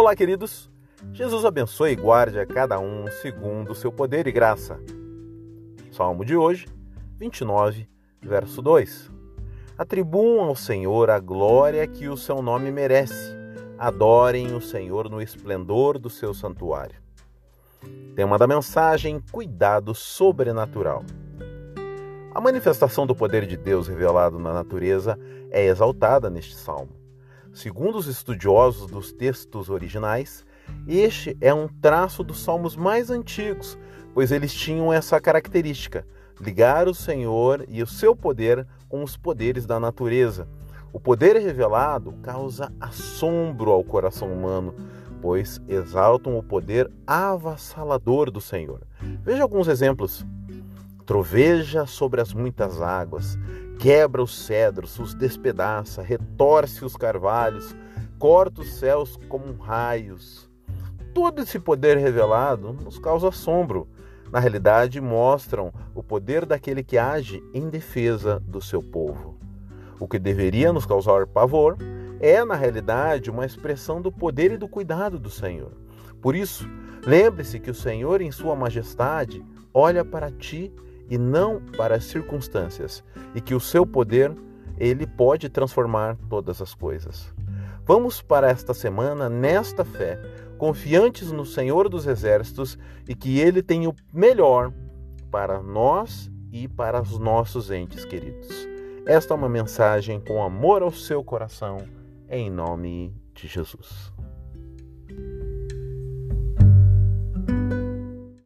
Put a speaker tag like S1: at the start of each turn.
S1: Olá, queridos. Jesus abençoe e guarde a cada um segundo o seu poder e graça. Salmo de hoje, 29, verso 2. Atribuam ao Senhor a glória que o seu nome merece. Adorem o Senhor no esplendor do seu santuário. Tema da mensagem: Cuidado sobrenatural. A manifestação do poder de Deus revelado na natureza é exaltada neste salmo. Segundo os estudiosos dos textos originais, este é um traço dos salmos mais antigos, pois eles tinham essa característica: ligar o Senhor e o seu poder com os poderes da natureza. O poder revelado causa assombro ao coração humano, pois exaltam o poder avassalador do Senhor. Veja alguns exemplos. Troveja sobre as muitas águas, quebra os cedros, os despedaça, retorce os carvalhos, corta os céus como raios. Todo esse poder revelado nos causa assombro. Na realidade, mostram o poder daquele que age em defesa do seu povo. O que deveria nos causar pavor é, na realidade, uma expressão do poder e do cuidado do Senhor. Por isso, lembre-se que o Senhor, em Sua majestade, olha para ti e não para as circunstâncias, e que o seu poder ele pode transformar todas as coisas. Vamos para esta semana nesta fé, confiantes no Senhor dos Exércitos e que ele tem o melhor para nós e para os nossos entes queridos. Esta é uma mensagem com amor ao seu coração, em nome de Jesus.